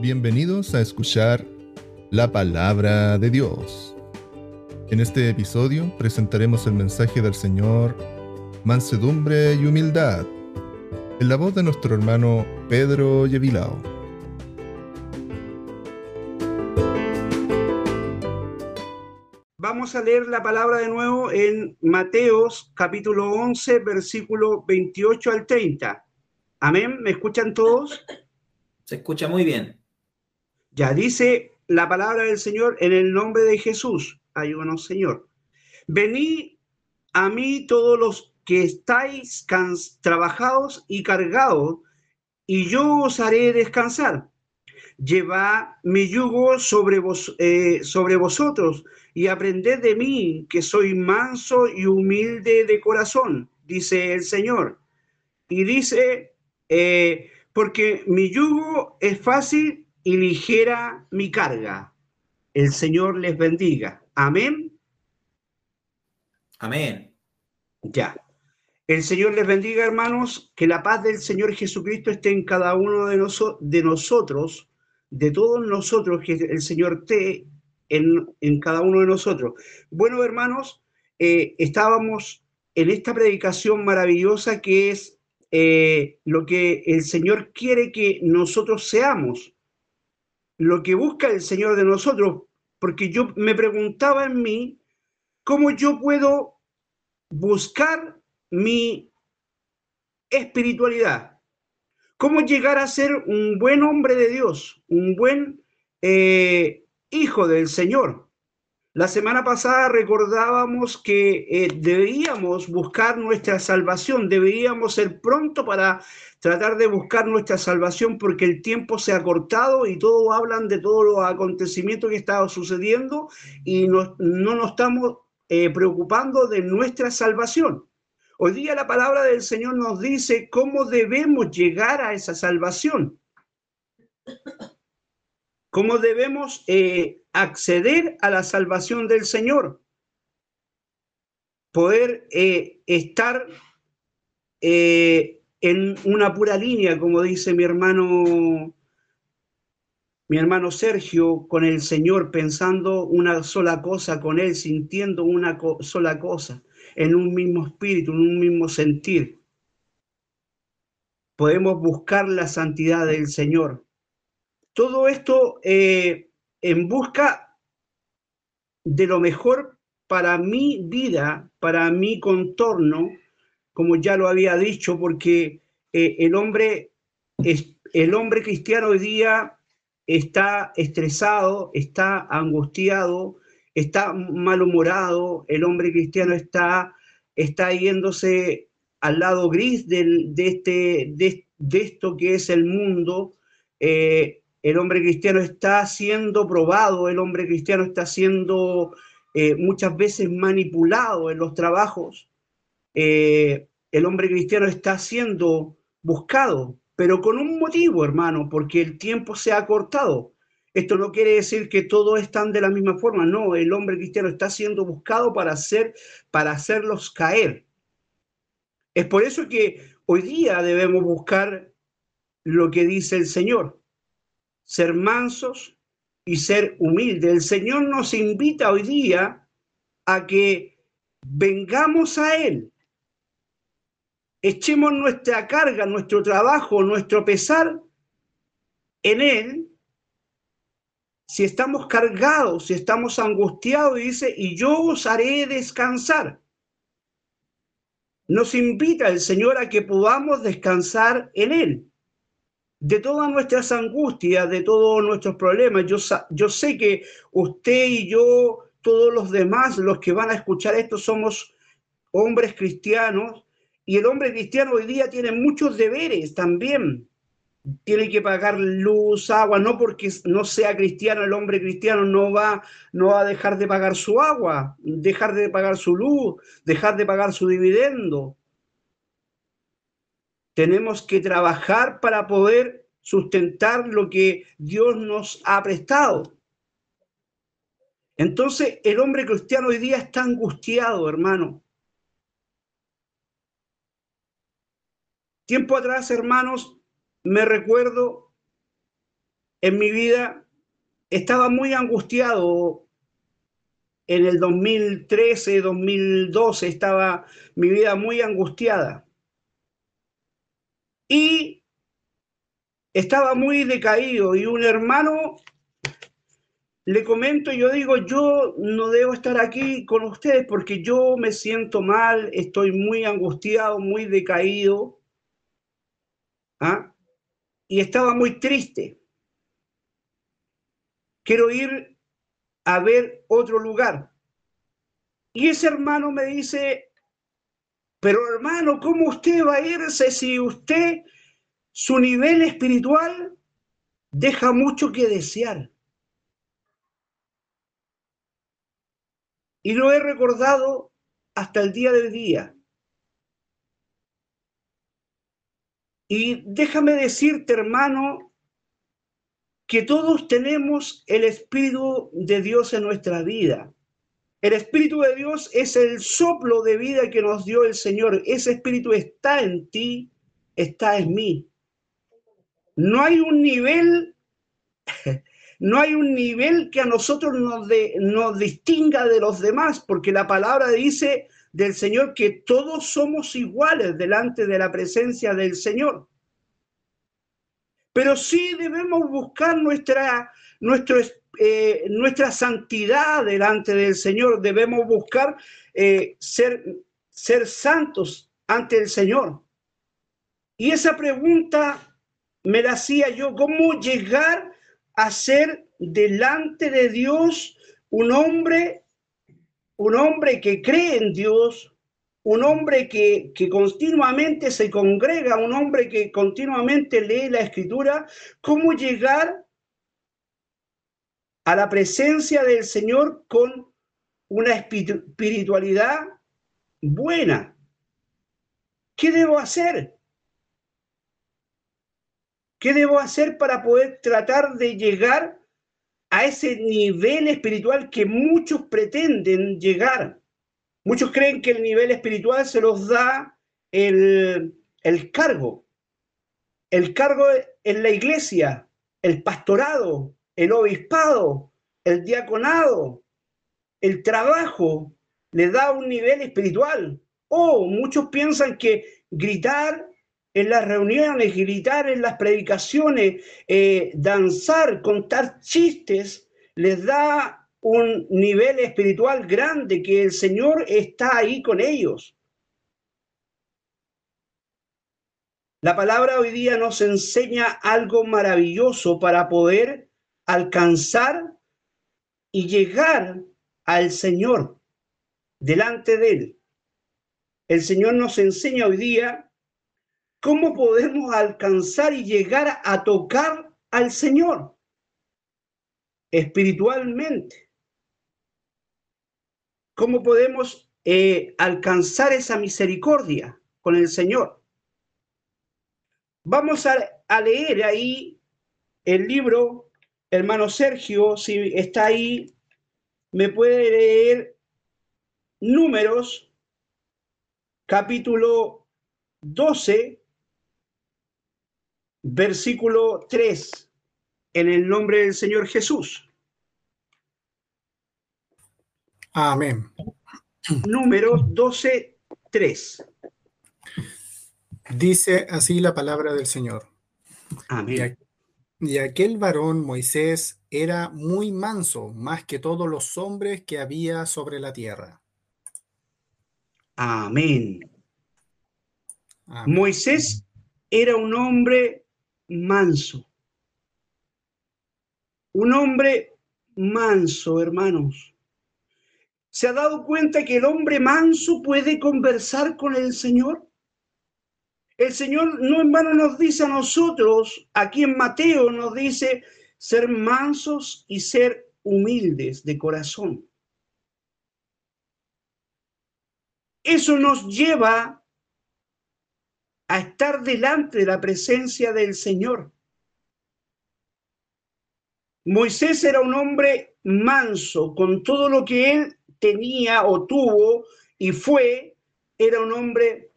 Bienvenidos a escuchar la palabra de Dios. En este episodio presentaremos el mensaje del Señor, mansedumbre y humildad, en la voz de nuestro hermano Pedro Yevilao. Vamos a leer la palabra de nuevo en Mateos capítulo 11, versículo 28 al 30. Amén, ¿me escuchan todos? Se escucha muy bien. Ya dice la palabra del Señor en el nombre de Jesús. Ayúdanos, Señor. Venid a mí todos los que estáis trabajados y cargados, y yo os haré descansar. Llevad mi yugo sobre, vos, eh, sobre vosotros y aprended de mí, que soy manso y humilde de corazón, dice el Señor. Y dice, eh, porque mi yugo es fácil y ligera mi carga. El Señor les bendiga. Amén. Amén. Ya. El Señor les bendiga, hermanos, que la paz del Señor Jesucristo esté en cada uno de, de nosotros, de todos nosotros, que el Señor esté en, en cada uno de nosotros. Bueno, hermanos, eh, estábamos en esta predicación maravillosa que es eh, lo que el Señor quiere que nosotros seamos lo que busca el Señor de nosotros, porque yo me preguntaba en mí cómo yo puedo buscar mi espiritualidad, cómo llegar a ser un buen hombre de Dios, un buen eh, hijo del Señor. La semana pasada recordábamos que eh, deberíamos buscar nuestra salvación, deberíamos ser pronto para tratar de buscar nuestra salvación porque el tiempo se ha cortado y todos hablan de todos los acontecimientos que están sucediendo y no, nos estamos eh, preocupando de nuestra salvación. Hoy día la palabra del Señor nos dice cómo debemos llegar a esa salvación cómo debemos eh, acceder a la salvación del Señor, poder eh, estar eh, en una pura línea, como dice mi hermano, mi hermano Sergio, con el Señor, pensando una sola cosa con Él, sintiendo una sola cosa, en un mismo espíritu, en un mismo sentir. Podemos buscar la santidad del Señor todo esto eh, en busca de lo mejor para mi vida, para mi contorno, como ya lo había dicho, porque eh, el, hombre, el hombre cristiano hoy día está estresado, está angustiado, está malhumorado, el hombre cristiano está, está yéndose al lado gris de, este, de, esto que es el mundo, eh, el hombre cristiano está siendo probado, el hombre cristiano está siendo eh, muchas veces manipulado en los trabajos, eh, el hombre cristiano está siendo buscado, pero con un motivo, hermano, porque el tiempo se ha cortado. Esto no quiere decir que todos están de la misma forma, no, el hombre cristiano está siendo buscado para hacer para hacerlos caer. Es por eso que hoy día debemos buscar lo que dice el Señor ser mansos y ser humildes. El Señor nos invita hoy día a que vengamos a Él, echemos nuestra carga, nuestro trabajo, nuestro pesar en Él. Si estamos cargados, si estamos angustiados, dice, y yo os haré descansar. Nos invita el Señor a que podamos descansar en Él de todas nuestras angustias, de todos nuestros problemas. Yo, sé que usted y yo, todos los demás, los que van a escuchar esto, somos hombres cristianos y el hombre cristiano hoy día tiene muchos deberes también. Tiene que pagar luz, agua, no porque no sea cristiano, el hombre cristiano no va, no va a dejar de pagar su agua, dejar de pagar su luz, dejar de pagar su dividendo. Tenemos que trabajar para poder sustentar lo que Dios nos ha prestado. Entonces, el hombre cristiano hoy día está angustiado, hermano. Tiempo atrás, hermanos, me recuerdo en mi vida estaba muy angustiado. En el 2013, 2012 estaba mi vida muy angustiada. Y estaba muy decaído y un hermano le comento, yo digo, yo no debo estar aquí con ustedes porque yo me siento mal, estoy muy angustiado, muy decaído. ¿ah? Y estaba muy triste. Quiero ir a ver otro lugar. Y ese hermano me dice, pero hermano, ¿cómo usted va a irse si usted, su nivel espiritual, deja mucho que desear? Y lo he recordado hasta el día del día. Y déjame decirte, hermano, que todos tenemos el Espíritu de Dios en nuestra vida. El Espíritu de Dios es el soplo de vida que nos dio el Señor. Ese Espíritu está en ti, está en mí. No hay un nivel no hay un nivel que a nosotros nos, nos distinga de los demás, porque la palabra dice del Señor que todos somos iguales delante de la presencia del Señor. Pero sí debemos buscar nuestra, nuestro, eh, nuestra santidad delante del Señor, debemos buscar eh, ser, ser santos ante el Señor. Y esa pregunta me la hacía yo, ¿cómo llegar hacer delante de Dios un hombre, un hombre que cree en Dios, un hombre que, que, continuamente se congrega, un hombre que continuamente lee la escritura, cómo llegar a la presencia del Señor con una espiritualidad buena. ¿Qué debo hacer? ¿Qué debo hacer para poder tratar de llegar a ese nivel espiritual que muchos pretenden llegar? Muchos creen que el nivel espiritual se los da el, el cargo, el cargo en la iglesia, el pastorado, el obispado, el diaconado, el trabajo, le da un nivel espiritual. O muchos piensan que gritar en las reuniones, gritar en las predicaciones, eh, danzar, contar chistes, les da un nivel espiritual grande que el Señor está ahí con ellos. La palabra hoy día nos enseña algo maravilloso para poder alcanzar y llegar al Señor delante de Él. El Señor nos enseña hoy día ¿Cómo podemos alcanzar y llegar a tocar al Señor espiritualmente? ¿Cómo podemos eh, alcanzar esa misericordia con el Señor? Vamos a, a leer ahí el libro, hermano Sergio, si está ahí, me puede leer números, capítulo 12, versículo 3, en el nombre del Señor Jesús. Amén. Número 12, 3. Dice así la palabra del Señor. Amén. Y aquel varón Moisés era muy manso, más que todos los hombres que había sobre la tierra. Amén. Amén. Moisés era un hombre manso. Un hombre manso, hermanos. ¿Se ha dado cuenta que el hombre manso puede conversar con el Señor? El Señor no en vano nos dice a nosotros, aquí en Mateo nos dice, ser mansos y ser humildes de corazón. Eso nos lleva a estar delante de la presencia del Señor. Moisés era un hombre manso, con todo lo que él tenía o tuvo y fue, era un hombre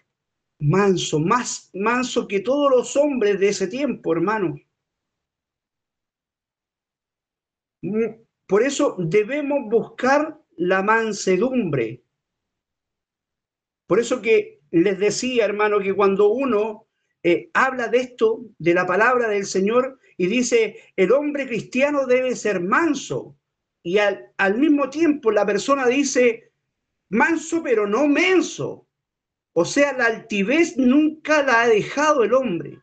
manso, más manso que todos los hombres de ese tiempo, hermano. Mm, por eso debemos buscar la mansedumbre. Por eso que les decía, hermano, que cuando uno eh, habla de esto, de la palabra del Señor, y dice, el hombre cristiano debe ser manso, y al, al mismo tiempo la persona dice, manso pero no menso. O sea, la altivez nunca la ha dejado el hombre.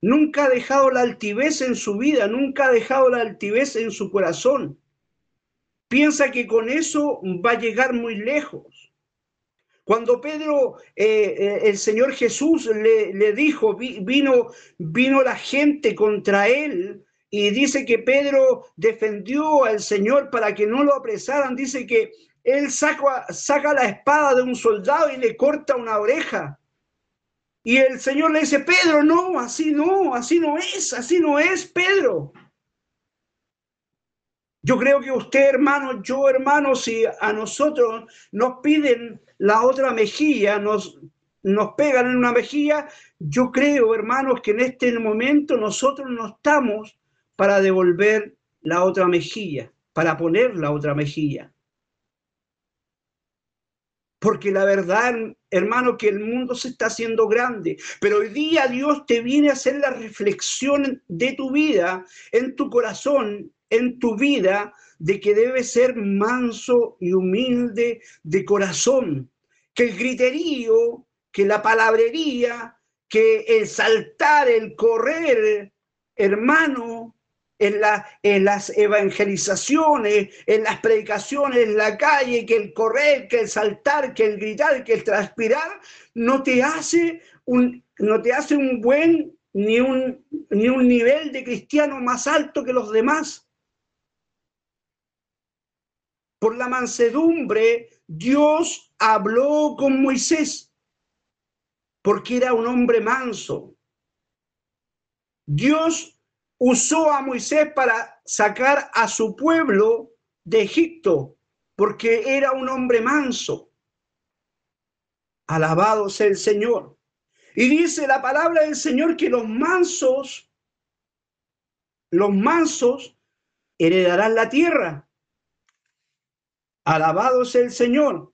Nunca ha dejado la altivez en su vida, nunca ha dejado la altivez en su corazón. Piensa que con eso va a llegar muy lejos. Cuando Pedro, eh, eh, el Señor Jesús le, le dijo, vino, vino la gente contra él y dice que Pedro defendió al Señor para que no lo apresaran. Dice que él saca, la espada de un soldado y le corta una oreja. Y el Señor le dice, Pedro, no, así no, así no es, así no es, Pedro. Yo creo que usted, hermano, yo, hermano, si a nosotros nos piden la otra mejilla, nos, nos pegan en una mejilla, yo creo, hermanos, que en este momento nosotros no estamos para devolver la otra mejilla, para poner la otra mejilla. Porque la verdad, hermano, que el mundo se está haciendo grande, pero hoy día Dios te viene a hacer la reflexión de tu vida, en tu corazón, en tu vida, de que debes ser manso y humilde de corazón, que el griterío, que la palabrería, que el saltar, el correr, hermano, en, la, en las evangelizaciones, en las predicaciones en la calle, que el correr, que el saltar, que el gritar, que el transpirar, no te hace un, no te hace un buen ni un, ni un nivel de cristiano más alto que los demás. Por la mansedumbre, Dios habló con Moisés, porque era un hombre manso. Dios usó a Moisés para sacar a su pueblo de Egipto, porque era un hombre manso. Alabado sea el Señor. Y dice la palabra del Señor que los mansos, los mansos heredarán la tierra. Alabado sea el Señor.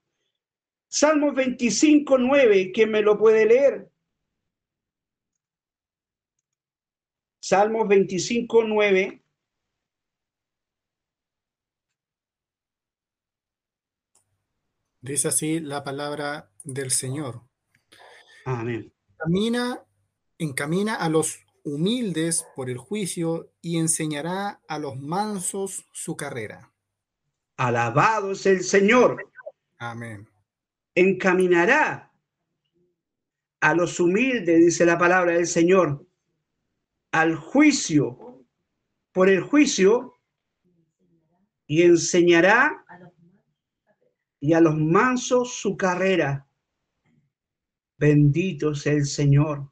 Salmos 25, 9, ¿quién me lo puede leer? Salmos 25, 9. Dice así la palabra del Señor. Amén. Camina, encamina a los humildes por el juicio y enseñará a los mansos su carrera. Alabado es el Señor. Amén. Encaminará a los humildes, dice la palabra del Señor, al juicio por el juicio y enseñará y a los mansos su carrera. Bendito sea el Señor.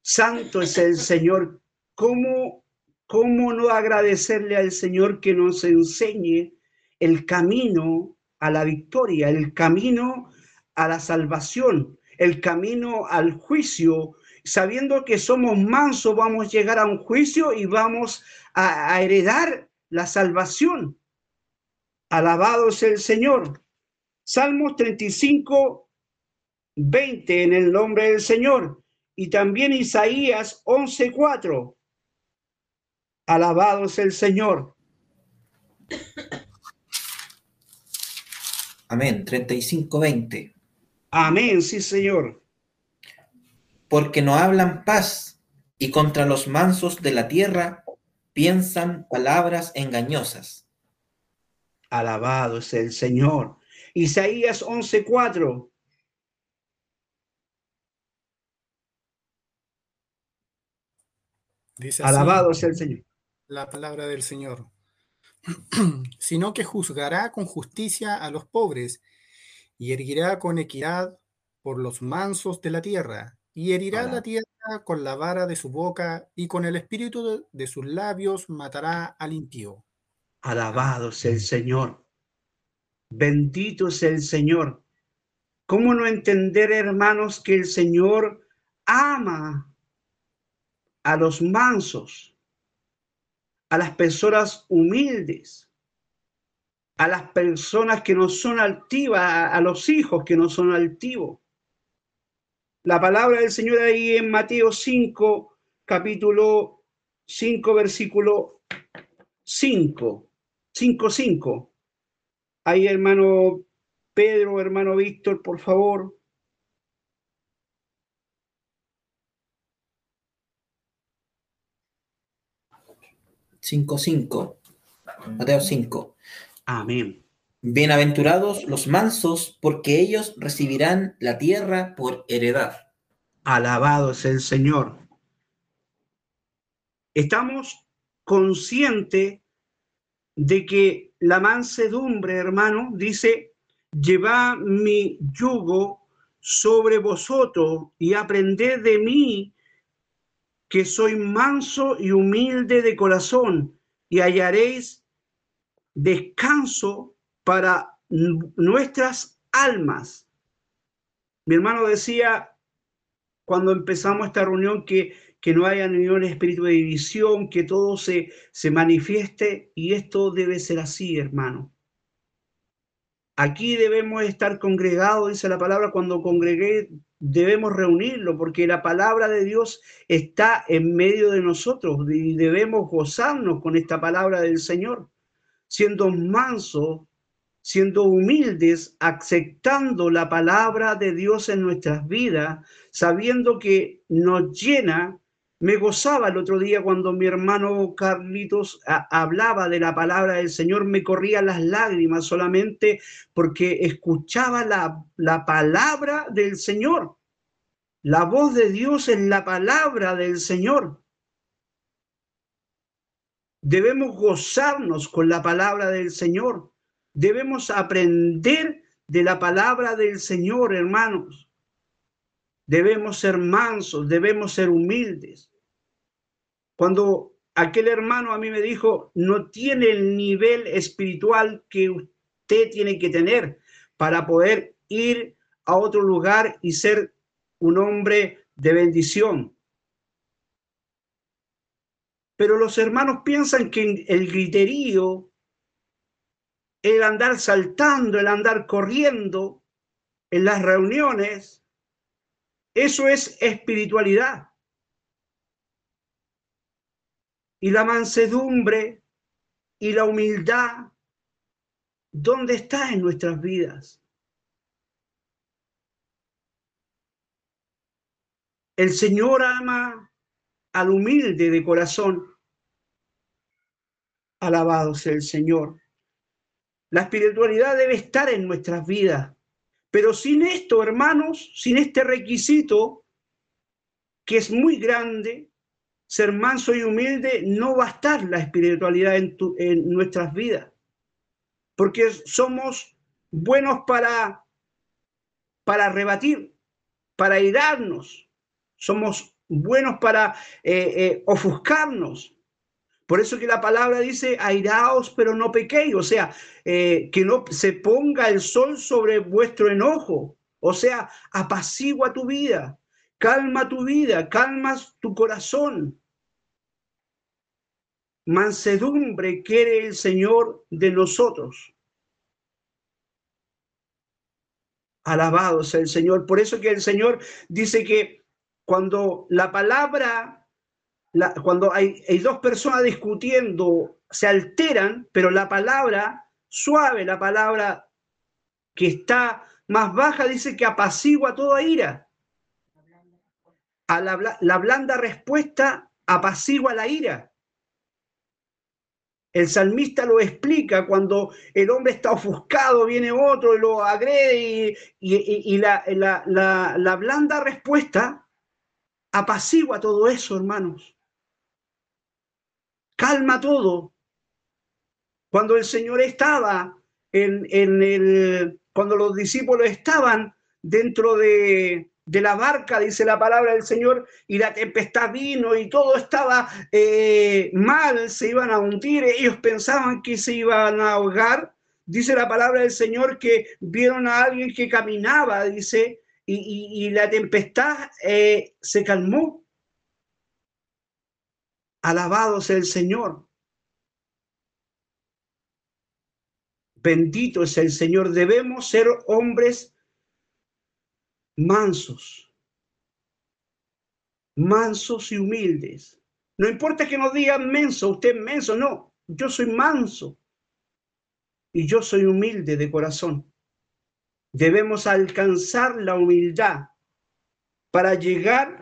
Santo es el Señor. ¿Cómo, ¿Cómo no agradecerle al Señor que nos enseñe el camino a la victoria, el camino a la salvación, el camino al juicio sabiendo que somos mansos, vamos a llegar a un juicio y vamos a, heredar la salvación. Alabado sea el Señor. Salmos 35, 20 en el nombre del Señor. Y también Isaías 11, 4. Alabado sea el Señor. Amén. 35, 20. Amén, sí, Señor porque no hablan paz y contra los mansos de la tierra piensan palabras engañosas. Alabado es el Señor. Isaías 11:4. Dice Alabado es el Señor. La palabra del Señor. sino que juzgará con justicia a los pobres y erguirá con equidad por los mansos de la tierra y herirá la tierra con la vara de su boca y con el espíritu de, sus labios matará al impío. Alabado sea el Señor. Bendito sea el Señor. ¿Cómo no entender, hermanos, que el Señor ama a los mansos, a las personas humildes, a las personas que no son altivas, a los hijos que no son altivos. La palabra del Señor ahí en Mateo 5, capítulo 5, versículo 5, 5, 5. Ahí, hermano Pedro, hermano Víctor, por favor. Cinco, cinco. Mateo 5. Amén. Bienaventurados los mansos, porque ellos recibirán la tierra por heredad. Alabado es el Señor. Estamos conscientes de que la mansedumbre, hermano, dice, lleva mi yugo sobre vosotros y aprended de mí, que soy manso y humilde de corazón, y hallaréis descanso para nuestras almas. Mi hermano decía cuando empezamos esta reunión que, que no haya ningún espíritu de división, que todo se, se manifieste y esto debe ser así, hermano. Aquí debemos estar congregados, dice la palabra, cuando congregué debemos reunirlo, porque la palabra de Dios está en medio de nosotros y debemos gozarnos con esta palabra del Señor, siendo mansos, siendo humildes, aceptando la palabra de Dios en nuestras vidas, sabiendo que nos llena. Me gozaba el otro día cuando mi hermano Carlitos hablaba de la palabra del Señor, me corrían las lágrimas solamente porque escuchaba la, la palabra del Señor. La voz de Dios en la palabra del Señor. Debemos gozarnos con la palabra del Señor. Debemos aprender de la palabra del Señor, hermanos. Debemos ser mansos, debemos ser humildes. Cuando aquel hermano a mí me dijo, no tiene el nivel espiritual que usted tiene que tener para poder ir a otro lugar y ser un hombre de bendición. Pero los hermanos piensan que el griterío el andar saltando, el andar corriendo en las reuniones, eso es espiritualidad. Y la mansedumbre y la humildad, ¿dónde está en nuestras vidas? El Señor ama al humilde de corazón. Alabado sea el Señor. La espiritualidad debe estar en nuestras vidas. Pero sin esto, hermanos, sin este requisito, que es muy grande, ser manso y humilde, no va a estar la espiritualidad en, en nuestras vidas. Porque somos buenos para, para rebatir, para irarnos. Somos buenos para eh, eh, ofuscarnos. Por eso que la palabra dice, airaos, pero no pequéis, o sea, eh, que no se ponga el sol sobre vuestro enojo, o sea, apacigua tu vida, calma tu vida, calmas tu corazón. Mansedumbre quiere el Señor de nosotros. Alabado sea el Señor. Por eso que el Señor dice que cuando la palabra cuando hay, hay dos personas discutiendo, se alteran, pero la palabra suave, la palabra que está más baja, dice que apacigua toda ira. A la, la, blanda respuesta apacigua la ira. El salmista lo explica cuando el hombre está ofuscado, viene otro y lo agrede y, y, la, la, la blanda respuesta apacigua todo eso, hermanos calma todo. Cuando el Señor estaba en, el, cuando los discípulos estaban dentro de, la barca, dice la palabra del Señor, y la tempestad vino y todo estaba eh, mal, se iban a hundir, ellos pensaban que se iban a ahogar. Dice la palabra del Señor que vieron a alguien que caminaba, dice, y, la tempestad eh, se calmó. Alabado sea el Señor. Bendito es el Señor. Debemos ser hombres mansos, mansos y humildes. No importa que nos digan menso, usted es no, yo soy manso y yo soy humilde de corazón. Debemos alcanzar la humildad para llegar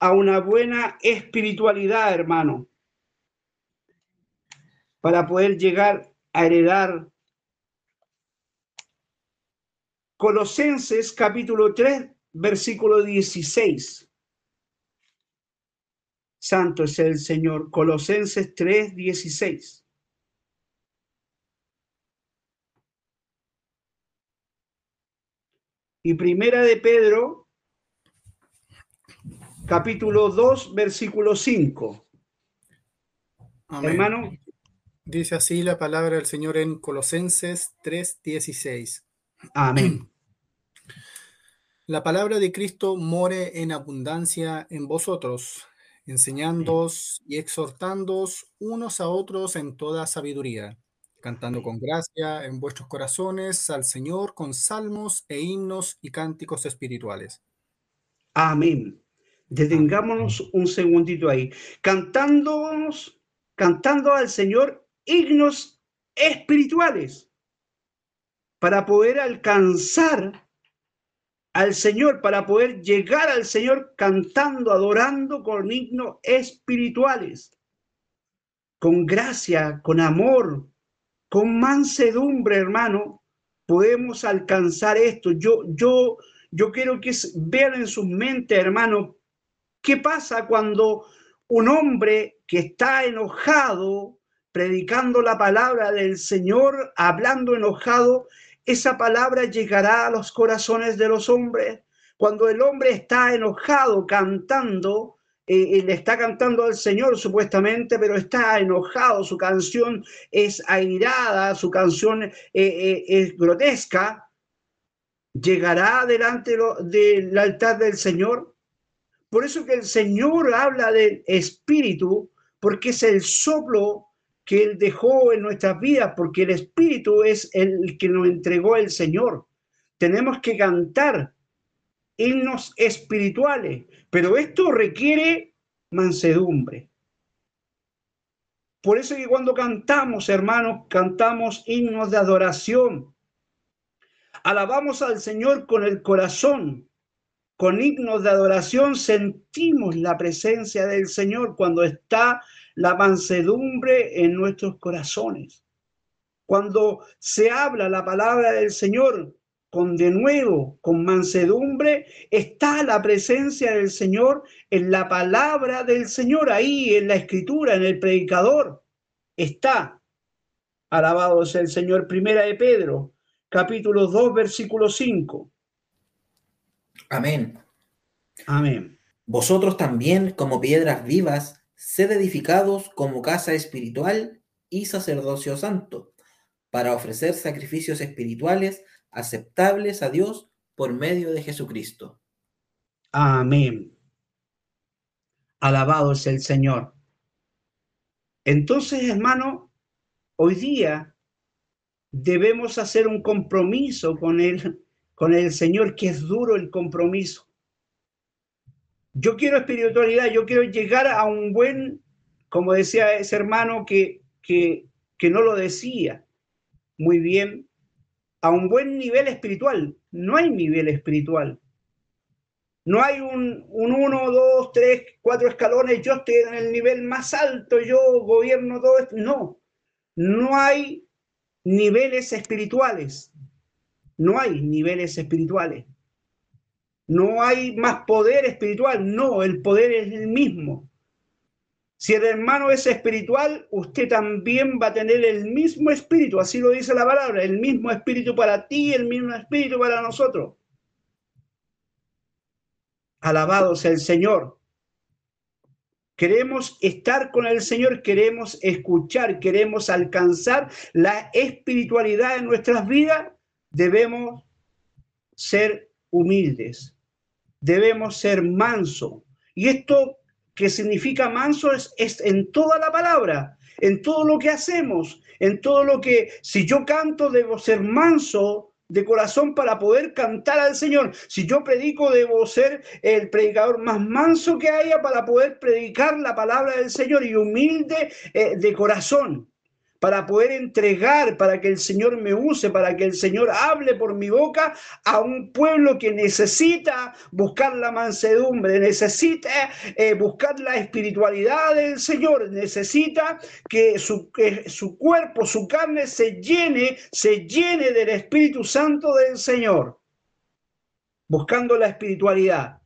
a una buena espiritualidad, hermano, para poder llegar a heredar. Colosenses capítulo 3, versículo 16. Santo es el Señor. Colosenses 3, 16. Y primera de Pedro, capítulo 2, versículo 5. Hermano. Dice así la palabra del Señor en Colosenses 3, 16. Amén. La palabra de Cristo more en abundancia en vosotros, enseñándoos y exhortándoos unos a otros en toda sabiduría, cantando con gracia en vuestros corazones al Señor con salmos e himnos y cánticos espirituales. Amén. Detengámonos un segundito ahí. Cantándonos, cantando al Señor himnos espirituales para poder alcanzar al Señor, para poder llegar al Señor cantando, adorando con himnos espirituales, con gracia, con amor, con mansedumbre, hermano, podemos alcanzar esto. Yo, yo, yo quiero que vean en sus mentes, hermano, qué pasa cuando un hombre que está enojado, predicando la palabra del Señor, hablando enojado, esa palabra llegará a los corazones de los hombres. Cuando el hombre está enojado cantando, eh, eh, le está cantando al Señor supuestamente, pero está enojado, su canción es airada, su canción eh, es grotesca, llegará delante del altar del Señor. Por eso que el Señor habla del Espíritu, porque es el soplo que Él dejó en nuestras vidas, porque el Espíritu es el que nos entregó el Señor. Tenemos que cantar himnos espirituales, pero esto requiere mansedumbre. Por eso que cuando cantamos, hermanos, cantamos himnos de adoración. Alabamos al Señor con el corazón. Con himnos de adoración sentimos la presencia del Señor cuando está la mansedumbre en nuestros corazones. Cuando se habla la palabra del Señor con de nuevo, con mansedumbre, está la presencia del Señor en la palabra del Señor, ahí en la escritura, en el predicador. Está, alabado sea el Señor, primera de Pedro, capítulo 2, versículo 5. Amén. Amén. Vosotros también, como piedras vivas, sed edificados como casa espiritual y sacerdocio santo, para ofrecer sacrificios espirituales aceptables a Dios por medio de Jesucristo. Amén. Alabado es el Señor. Entonces, hermano, hoy día debemos hacer un compromiso con él, con el Señor, que es duro el compromiso. Yo quiero espiritualidad, yo quiero llegar a un buen, como decía ese hermano que, que, que no lo decía muy bien, a un buen nivel espiritual. No hay nivel espiritual. No hay un, un uno, dos, tres, cuatro escalones, yo estoy en el nivel más alto, yo gobierno todo esto. No, no hay niveles espirituales. No hay niveles espirituales. No hay más poder espiritual, no, el poder es el mismo. Si el hermano es espiritual, usted también va a tener el mismo espíritu, así lo dice la palabra, el mismo espíritu para ti, el mismo espíritu para nosotros. Alabado sea el Señor. Queremos estar con el Señor, queremos escuchar, queremos alcanzar la espiritualidad en nuestras vidas, debemos ser humildes, debemos ser manso. Y esto que significa manso es, en toda la palabra, en todo lo que hacemos, en todo lo que, si yo canto, debo ser manso de corazón para poder cantar al Señor. Si yo predico, debo ser el predicador más manso que haya para poder predicar la palabra del Señor y humilde eh, de corazón para poder entregar, para que el Señor me use, para que el Señor hable por mi boca a un pueblo que necesita buscar la mansedumbre, necesita eh, buscar la espiritualidad del Señor, necesita que su, que su cuerpo, su carne se llene, se llene del Espíritu Santo del Señor, buscando la espiritualidad.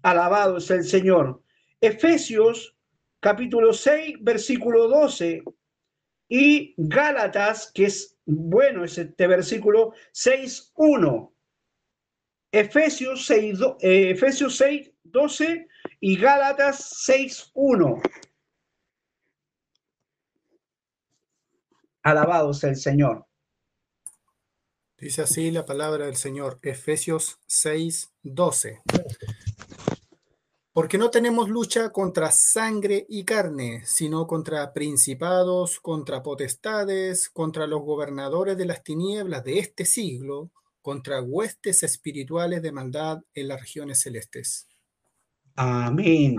Alabado es el Señor. Efesios capítulo 6, versículo 12 y Gálatas, que es bueno, es este versículo 6.1. Efesios 6, eh, Efesios 6, 12 y Gálatas 6.1. Alabado sea el Señor. Dice así la palabra del Señor, Efesios 6, 12. Porque no tenemos lucha contra sangre y carne, sino contra principados, contra potestades, contra los gobernadores de las tinieblas de este siglo, contra huestes espirituales de maldad en las regiones celestes. Amén.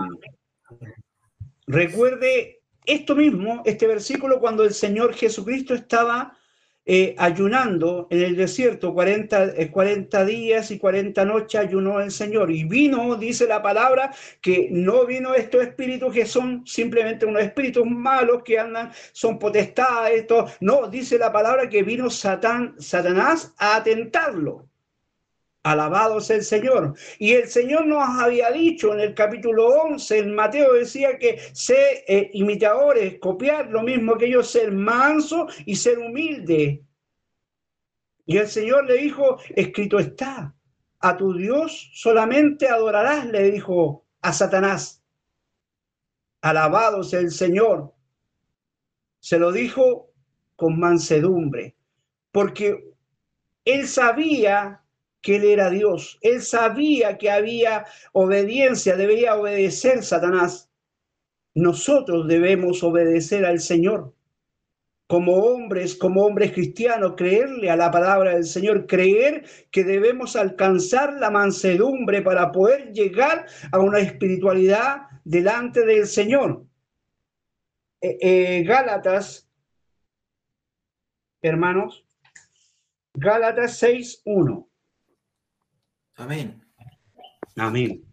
Recuerde esto mismo, este versículo, cuando el Señor Jesucristo estaba eh, ayunando en el desierto 40, 40 eh, días y 40 noches ayunó el Señor. Y vino, dice la palabra, que no vino estos espíritus que son simplemente unos espíritus malos que andan, son potestades. No, dice la palabra que vino Satán, Satanás a atentarlo. Alabado sea el Señor. Y el Señor nos había dicho en el capítulo 11, en Mateo decía que ser eh, imitadores, copiar lo mismo que ellos, ser manso y ser humilde. Y el Señor le dijo, escrito está, a tu Dios solamente adorarás, le dijo a Satanás. Alabado el Señor. Se lo dijo con mansedumbre, porque él sabía que él era Dios. Él sabía que había obediencia, debía obedecer Satanás. Nosotros debemos obedecer al Señor. Como hombres, como hombres cristianos, creerle a la palabra del Señor, creer que debemos alcanzar la mansedumbre para poder llegar a una espiritualidad delante del Señor. Eh, eh, Gálatas, hermanos, Gálatas 6.1. Amén. Amén.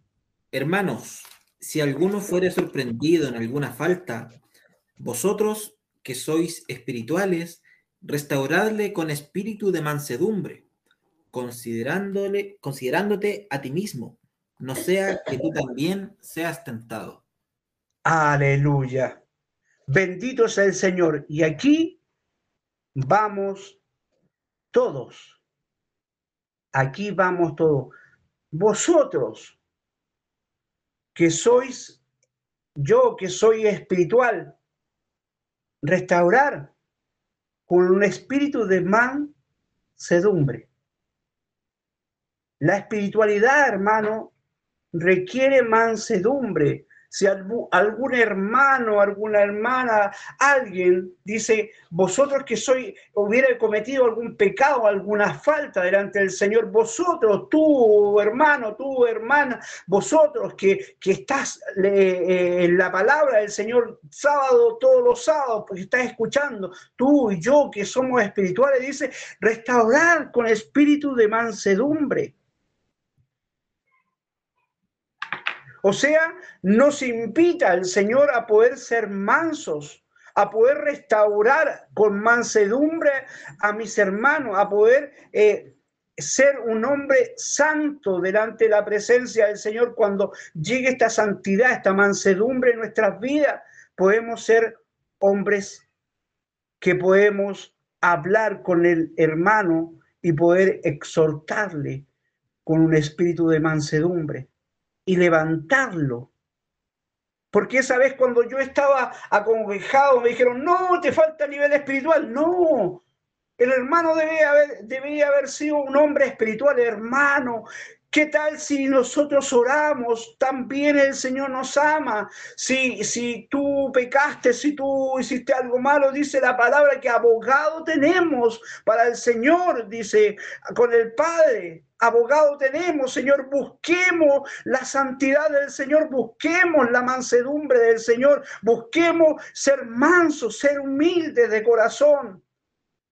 Hermanos, si alguno fuere sorprendido en alguna falta, vosotros que sois espirituales, restauradle con espíritu de mansedumbre, considerándole, considerándote a ti mismo, no sea que tú también seas tentado. Aleluya. Bendito sea el Señor. Y aquí vamos todos aquí vamos todos. Vosotros que sois, yo que soy espiritual, restaurar con un espíritu de mansedumbre. La espiritualidad, hermano, requiere mansedumbre, si algún hermano, alguna hermana, alguien dice, vosotros que soy, hubiera cometido algún pecado, alguna falta delante del Señor, vosotros, tú hermano, tú hermana, vosotros que, que estás eh, en la palabra del Señor sábado, todos los sábados, porque estás escuchando, tú y yo que somos espirituales, dice, restaurar con espíritu de mansedumbre O sea, nos invita el Señor a poder ser mansos, a poder restaurar con mansedumbre a mis hermanos, a poder eh, ser un hombre santo delante de la presencia del Señor. Cuando llegue esta santidad, esta mansedumbre en nuestras vidas, podemos ser hombres que podemos hablar con el hermano y poder exhortarle con un espíritu de mansedumbre y levantarlo. Porque esa vez cuando yo estaba acongojado me dijeron, no, te falta nivel espiritual. No, el hermano debía haber, debía haber sido un hombre espiritual, hermano, ¿Qué tal si nosotros oramos? También el Señor nos ama. Si, si tú pecaste, si tú hiciste algo malo, dice la palabra que abogado tenemos para el Señor, dice con el Padre. Abogado tenemos, Señor, busquemos la santidad del Señor, busquemos la mansedumbre del Señor, busquemos ser mansos, ser humildes de corazón.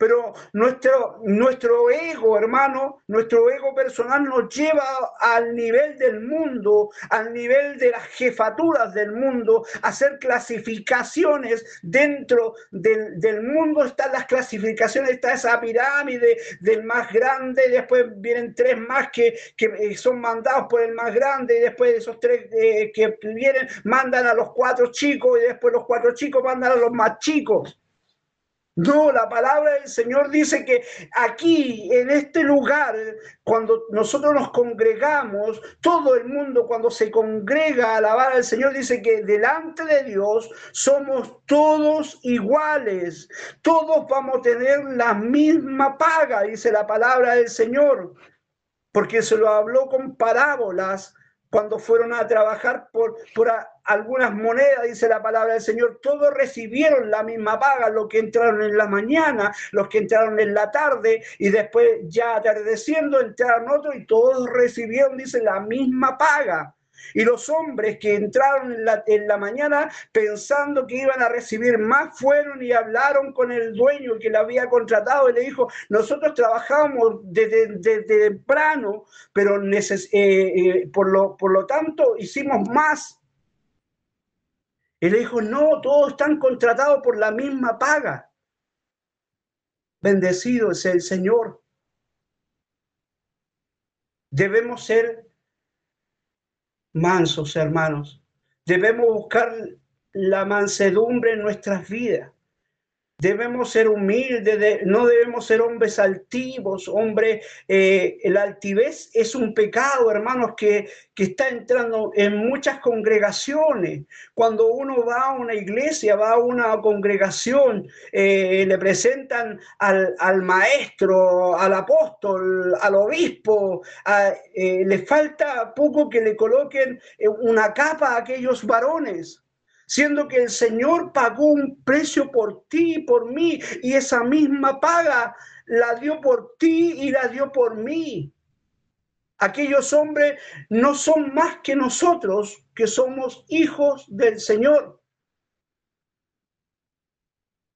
Pero nuestro, nuestro ego, hermano, nuestro ego personal nos lleva al nivel del mundo, al nivel de las jefaturas del mundo, a hacer clasificaciones dentro del, del mundo. Están las clasificaciones, está esa pirámide del más grande, después vienen tres más que, que eh, son mandados por el más grande, y después de esos tres eh, que vienen, mandan a los cuatro chicos, y después los cuatro chicos mandan a los más chicos. No, la palabra del Señor dice que aquí, en este lugar, cuando nosotros nos congregamos, todo el mundo cuando se congrega a alabar al Señor, dice que delante de Dios somos todos iguales. Todos vamos a tener la misma paga, dice la palabra del Señor, porque se lo habló con parábolas cuando fueron a trabajar por, por algunas monedas, dice la palabra del Señor, todos recibieron la misma paga, los que entraron en la mañana, los que entraron en la tarde y después ya atardeciendo entraron otros y todos recibieron, dice, la misma paga. Y los hombres que entraron en la, en la, mañana pensando que iban a recibir más fueron y hablaron con el dueño que le había contratado y le dijo, nosotros trabajamos desde, temprano, pero eh, eh, por, lo, por lo tanto hicimos más. Y le dijo, no, todos están contratados por la misma paga. Bendecido es el Señor. Debemos ser mansos, hermanos. Debemos buscar la mansedumbre en nuestras vidas. Debemos ser humildes, no debemos ser hombres altivos, hombre, eh, el altivez es un pecado, hermanos, que, que está entrando en muchas congregaciones. Cuando uno va a una iglesia, va a una congregación, eh, le presentan al, al, maestro, al apóstol, al obispo, eh, le falta poco que le coloquen una capa a aquellos varones siendo que el Señor pagó un precio por ti y por mí, y esa misma paga la dio por ti y la dio por mí. Aquellos hombres no son más que nosotros, que somos hijos del Señor.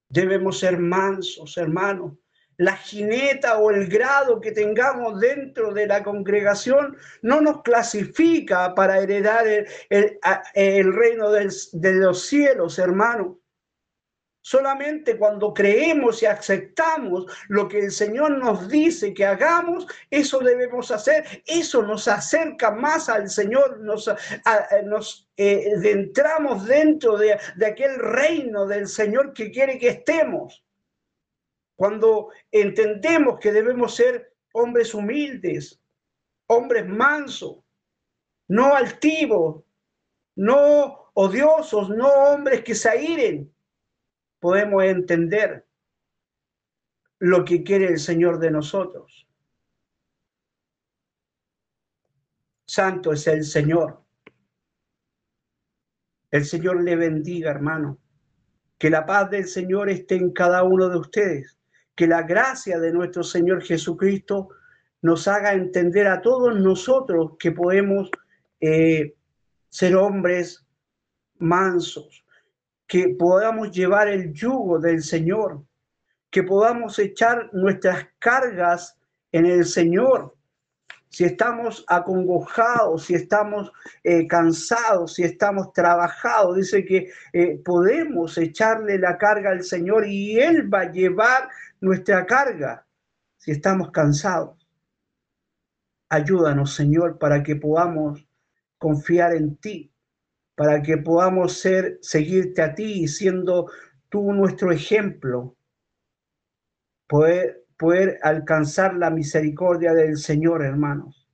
Debemos ser mansos, hermanos la jineta o el grado que tengamos dentro de la congregación no nos clasifica para heredar el, reino de los cielos, hermano. Solamente cuando creemos y aceptamos lo que el Señor nos dice que hagamos, eso debemos hacer. Eso nos acerca más al Señor, nos, eh, entramos dentro de, de aquel reino del Señor que quiere que estemos cuando entendemos que debemos ser hombres humildes, hombres mansos, no altivos, no odiosos, no hombres que se airen, podemos entender lo que quiere el Señor de nosotros. Santo es el Señor. El Señor le bendiga, hermano. Que la paz del Señor esté en cada uno de ustedes que la gracia de nuestro Señor Jesucristo nos haga entender a todos nosotros que podemos eh, ser hombres mansos, que podamos llevar el yugo del Señor, que podamos echar nuestras cargas en el Señor. Si estamos acongojados, si estamos eh, cansados, si estamos trabajados, dice que eh, podemos echarle la carga al Señor y Él va a llevar nuestra carga si estamos cansados. Ayúdanos, Señor, para que podamos confiar en ti, para que podamos ser, seguirte a ti, siendo tú nuestro ejemplo, poder, poder alcanzar la misericordia del Señor, hermanos.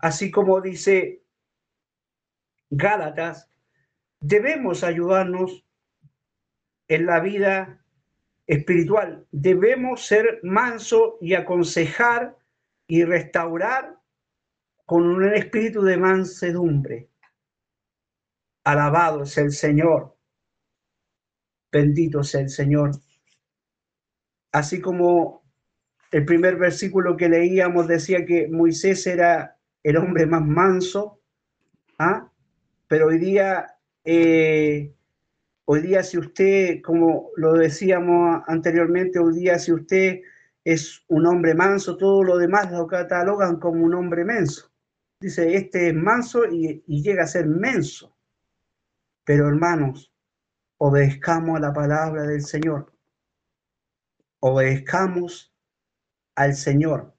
Así como dice Gálatas, debemos ayudarnos en la vida espiritual. Debemos ser manso y aconsejar y restaurar con un espíritu de mansedumbre. Alabado es el Señor. Bendito sea el Señor. Así como el primer versículo que leíamos decía que Moisés era el hombre más manso, ¿ah? pero hoy día, eh, hoy día si usted, como lo decíamos anteriormente, hoy día si usted es un hombre manso, todo lo demás lo catalogan como un hombre menso. Dice, este es manso y, y llega a ser menso. Pero hermanos, obedezcamos a la palabra del Señor. Obedezcamos al Señor.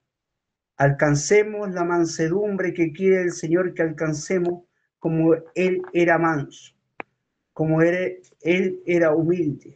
Alcancemos la mansedumbre que quiere el Señor que alcancemos como Él era manso, como Él era humilde